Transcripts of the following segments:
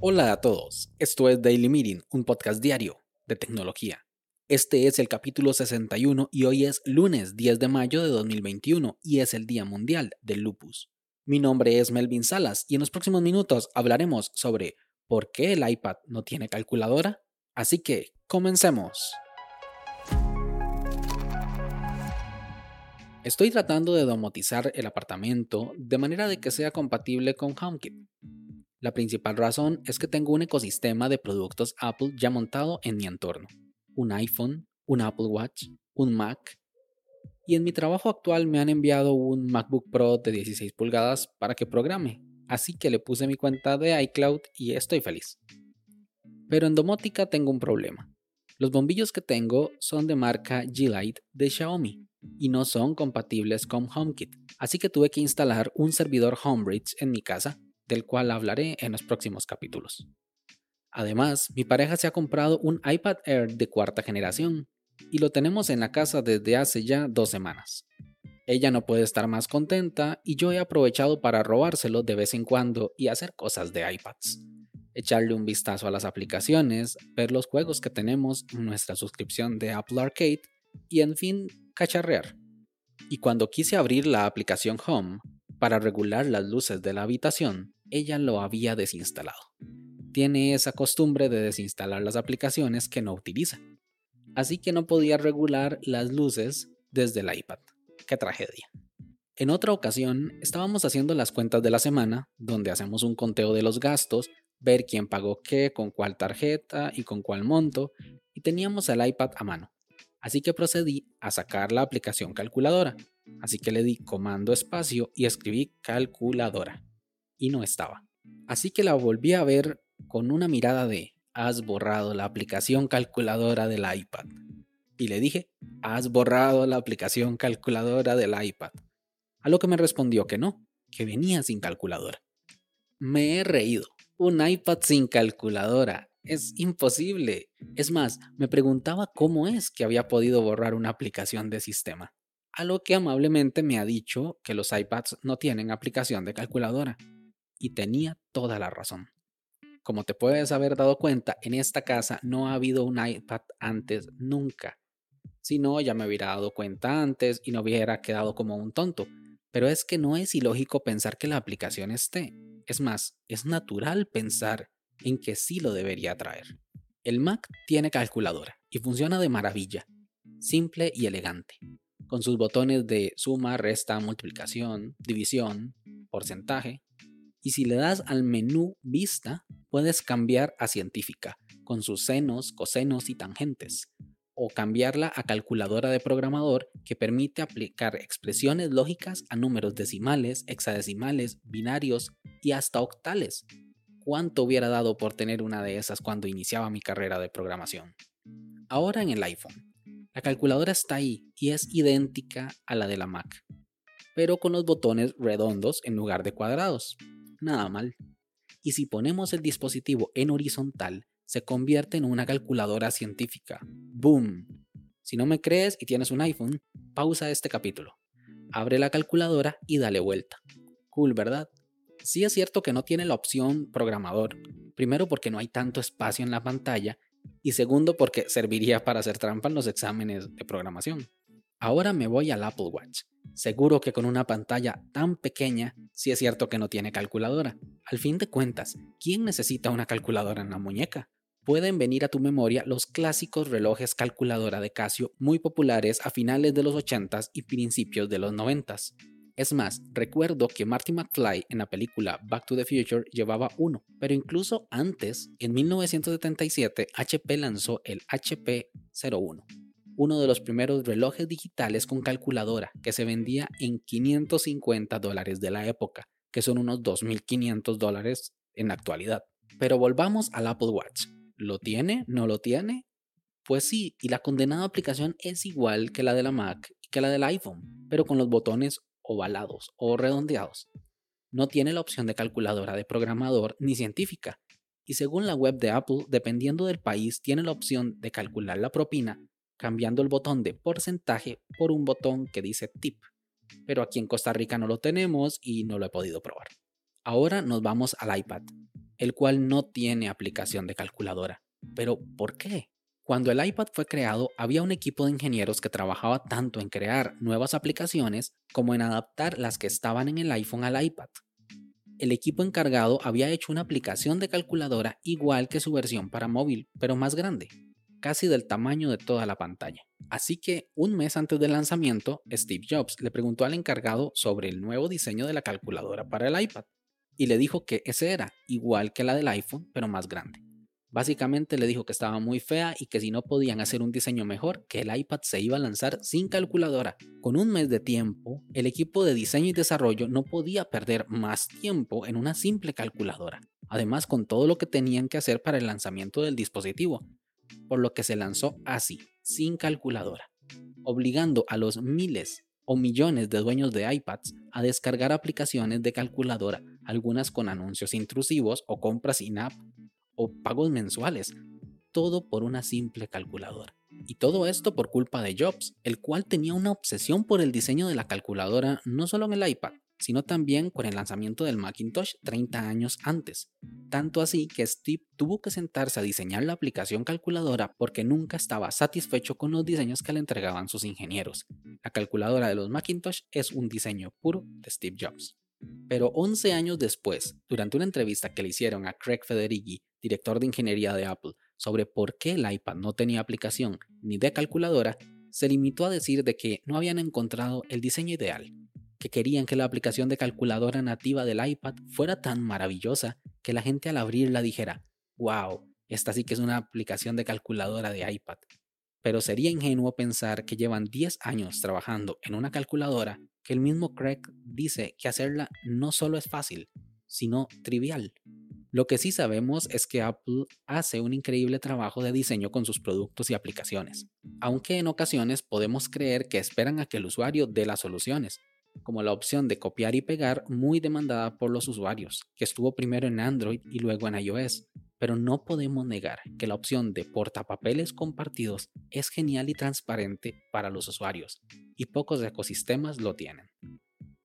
Hola a todos, esto es Daily Meeting, un podcast diario de tecnología. Este es el capítulo 61 y hoy es lunes 10 de mayo de 2021 y es el Día Mundial del Lupus. Mi nombre es Melvin Salas y en los próximos minutos hablaremos sobre por qué el iPad no tiene calculadora. Así que, comencemos. Estoy tratando de domotizar el apartamento de manera de que sea compatible con HomeKit. La principal razón es que tengo un ecosistema de productos Apple ya montado en mi entorno. Un iPhone, un Apple Watch, un Mac. Y en mi trabajo actual me han enviado un MacBook Pro de 16 pulgadas para que programe. Así que le puse mi cuenta de iCloud y estoy feliz. Pero en domótica tengo un problema. Los bombillos que tengo son de marca G-Lite de Xiaomi y no son compatibles con HomeKit, así que tuve que instalar un servidor Homebridge en mi casa, del cual hablaré en los próximos capítulos. Además, mi pareja se ha comprado un iPad Air de cuarta generación y lo tenemos en la casa desde hace ya dos semanas. Ella no puede estar más contenta y yo he aprovechado para robárselo de vez en cuando y hacer cosas de iPads. Echarle un vistazo a las aplicaciones, ver los juegos que tenemos en nuestra suscripción de Apple Arcade y en fin cacharrear. Y cuando quise abrir la aplicación Home para regular las luces de la habitación, ella lo había desinstalado. Tiene esa costumbre de desinstalar las aplicaciones que no utiliza. Así que no podía regular las luces desde el iPad. ¡Qué tragedia! En otra ocasión, estábamos haciendo las cuentas de la semana, donde hacemos un conteo de los gastos, ver quién pagó qué, con cuál tarjeta y con cuál monto, y teníamos el iPad a mano así que procedí a sacar la aplicación calculadora. Así que le di comando espacio y escribí calculadora. Y no estaba. Así que la volví a ver con una mirada de has borrado la aplicación calculadora del iPad. Y le dije, has borrado la aplicación calculadora del iPad. A lo que me respondió que no, que venía sin calculadora. Me he reído. Un iPad sin calculadora. Es imposible. Es más, me preguntaba cómo es que había podido borrar una aplicación de sistema. A lo que amablemente me ha dicho que los iPads no tienen aplicación de calculadora. Y tenía toda la razón. Como te puedes haber dado cuenta, en esta casa no ha habido un iPad antes nunca. Si no, ya me hubiera dado cuenta antes y no hubiera quedado como un tonto. Pero es que no es ilógico pensar que la aplicación esté. Es más, es natural pensar en que sí lo debería traer. El Mac tiene calculadora y funciona de maravilla, simple y elegante, con sus botones de suma, resta, multiplicación, división, porcentaje, y si le das al menú vista, puedes cambiar a científica, con sus senos, cosenos y tangentes, o cambiarla a calculadora de programador que permite aplicar expresiones lógicas a números decimales, hexadecimales, binarios y hasta octales, cuánto hubiera dado por tener una de esas cuando iniciaba mi carrera de programación. Ahora en el iPhone, la calculadora está ahí y es idéntica a la de la Mac, pero con los botones redondos en lugar de cuadrados. Nada mal. Y si ponemos el dispositivo en horizontal, se convierte en una calculadora científica. ¡Boom! Si no me crees y tienes un iPhone, pausa este capítulo. Abre la calculadora y dale vuelta. Cool, ¿verdad? Sí es cierto que no tiene la opción programador, primero porque no hay tanto espacio en la pantalla y segundo porque serviría para hacer trampa en los exámenes de programación. Ahora me voy al Apple Watch. Seguro que con una pantalla tan pequeña, sí es cierto que no tiene calculadora. Al fin de cuentas, ¿quién necesita una calculadora en la muñeca? Pueden venir a tu memoria los clásicos relojes calculadora de Casio muy populares a finales de los 80s y principios de los 90s. Es más, recuerdo que Marty McFly en la película Back to the Future llevaba uno, pero incluso antes, en 1977, HP lanzó el HP01, uno de los primeros relojes digitales con calculadora que se vendía en 550 dólares de la época, que son unos 2.500 dólares en la actualidad. Pero volvamos al Apple Watch. ¿Lo tiene? ¿No lo tiene? Pues sí, y la condenada aplicación es igual que la de la Mac y que la del iPhone, pero con los botones ovalados o redondeados. No tiene la opción de calculadora de programador ni científica. Y según la web de Apple, dependiendo del país, tiene la opción de calcular la propina cambiando el botón de porcentaje por un botón que dice tip. pero aquí en Costa Rica no lo tenemos y no lo he podido probar. Ahora nos vamos al iPad, el cual no tiene aplicación de calculadora. Pero, ¿por qué? Cuando el iPad fue creado, había un equipo de ingenieros que trabajaba tanto en crear nuevas aplicaciones como en adaptar las que estaban en el iPhone al iPad. El equipo encargado había hecho una aplicación de calculadora igual que su versión para móvil, pero más grande, casi del tamaño de toda la pantalla. Así que un mes antes del lanzamiento, Steve Jobs le preguntó al encargado sobre el nuevo diseño de la calculadora para el iPad, y le dijo que ese era igual que la del iPhone, pero más grande. Básicamente le dijo que estaba muy fea y que si no podían hacer un diseño mejor, que el iPad se iba a lanzar sin calculadora. Con un mes de tiempo, el equipo de diseño y desarrollo no podía perder más tiempo en una simple calculadora, además con todo lo que tenían que hacer para el lanzamiento del dispositivo, por lo que se lanzó así, sin calculadora, obligando a los miles o millones de dueños de iPads a descargar aplicaciones de calculadora, algunas con anuncios intrusivos o compras in-app o pagos mensuales, todo por una simple calculadora. Y todo esto por culpa de Jobs, el cual tenía una obsesión por el diseño de la calculadora no solo en el iPad, sino también con el lanzamiento del Macintosh 30 años antes. Tanto así que Steve tuvo que sentarse a diseñar la aplicación calculadora porque nunca estaba satisfecho con los diseños que le entregaban sus ingenieros. La calculadora de los Macintosh es un diseño puro de Steve Jobs. Pero 11 años después, durante una entrevista que le hicieron a Craig Federighi, director de ingeniería de Apple, sobre por qué el iPad no tenía aplicación ni de calculadora, se limitó a decir de que no habían encontrado el diseño ideal, que querían que la aplicación de calculadora nativa del iPad fuera tan maravillosa que la gente al abrirla dijera, wow, esta sí que es una aplicación de calculadora de iPad. Pero sería ingenuo pensar que llevan 10 años trabajando en una calculadora que el mismo Craig dice que hacerla no solo es fácil, sino trivial. Lo que sí sabemos es que Apple hace un increíble trabajo de diseño con sus productos y aplicaciones, aunque en ocasiones podemos creer que esperan a que el usuario dé las soluciones, como la opción de copiar y pegar muy demandada por los usuarios, que estuvo primero en Android y luego en iOS, pero no podemos negar que la opción de portapapeles compartidos es genial y transparente para los usuarios, y pocos ecosistemas lo tienen.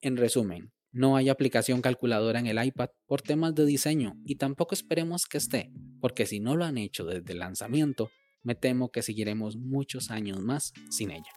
En resumen, no hay aplicación calculadora en el iPad por temas de diseño y tampoco esperemos que esté, porque si no lo han hecho desde el lanzamiento, me temo que seguiremos muchos años más sin ella.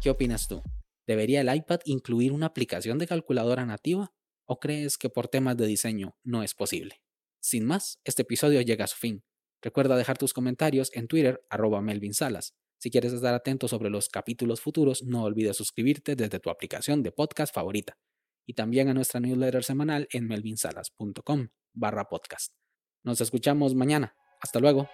¿Qué opinas tú? ¿Debería el iPad incluir una aplicación de calculadora nativa o crees que por temas de diseño no es posible? Sin más, este episodio llega a su fin. Recuerda dejar tus comentarios en Twitter arroba Melvin Salas si quieres estar atento sobre los capítulos futuros, no olvides suscribirte desde tu aplicación de podcast favorita y también a nuestra newsletter semanal en melvinsalas.com barra podcast. Nos escuchamos mañana. Hasta luego.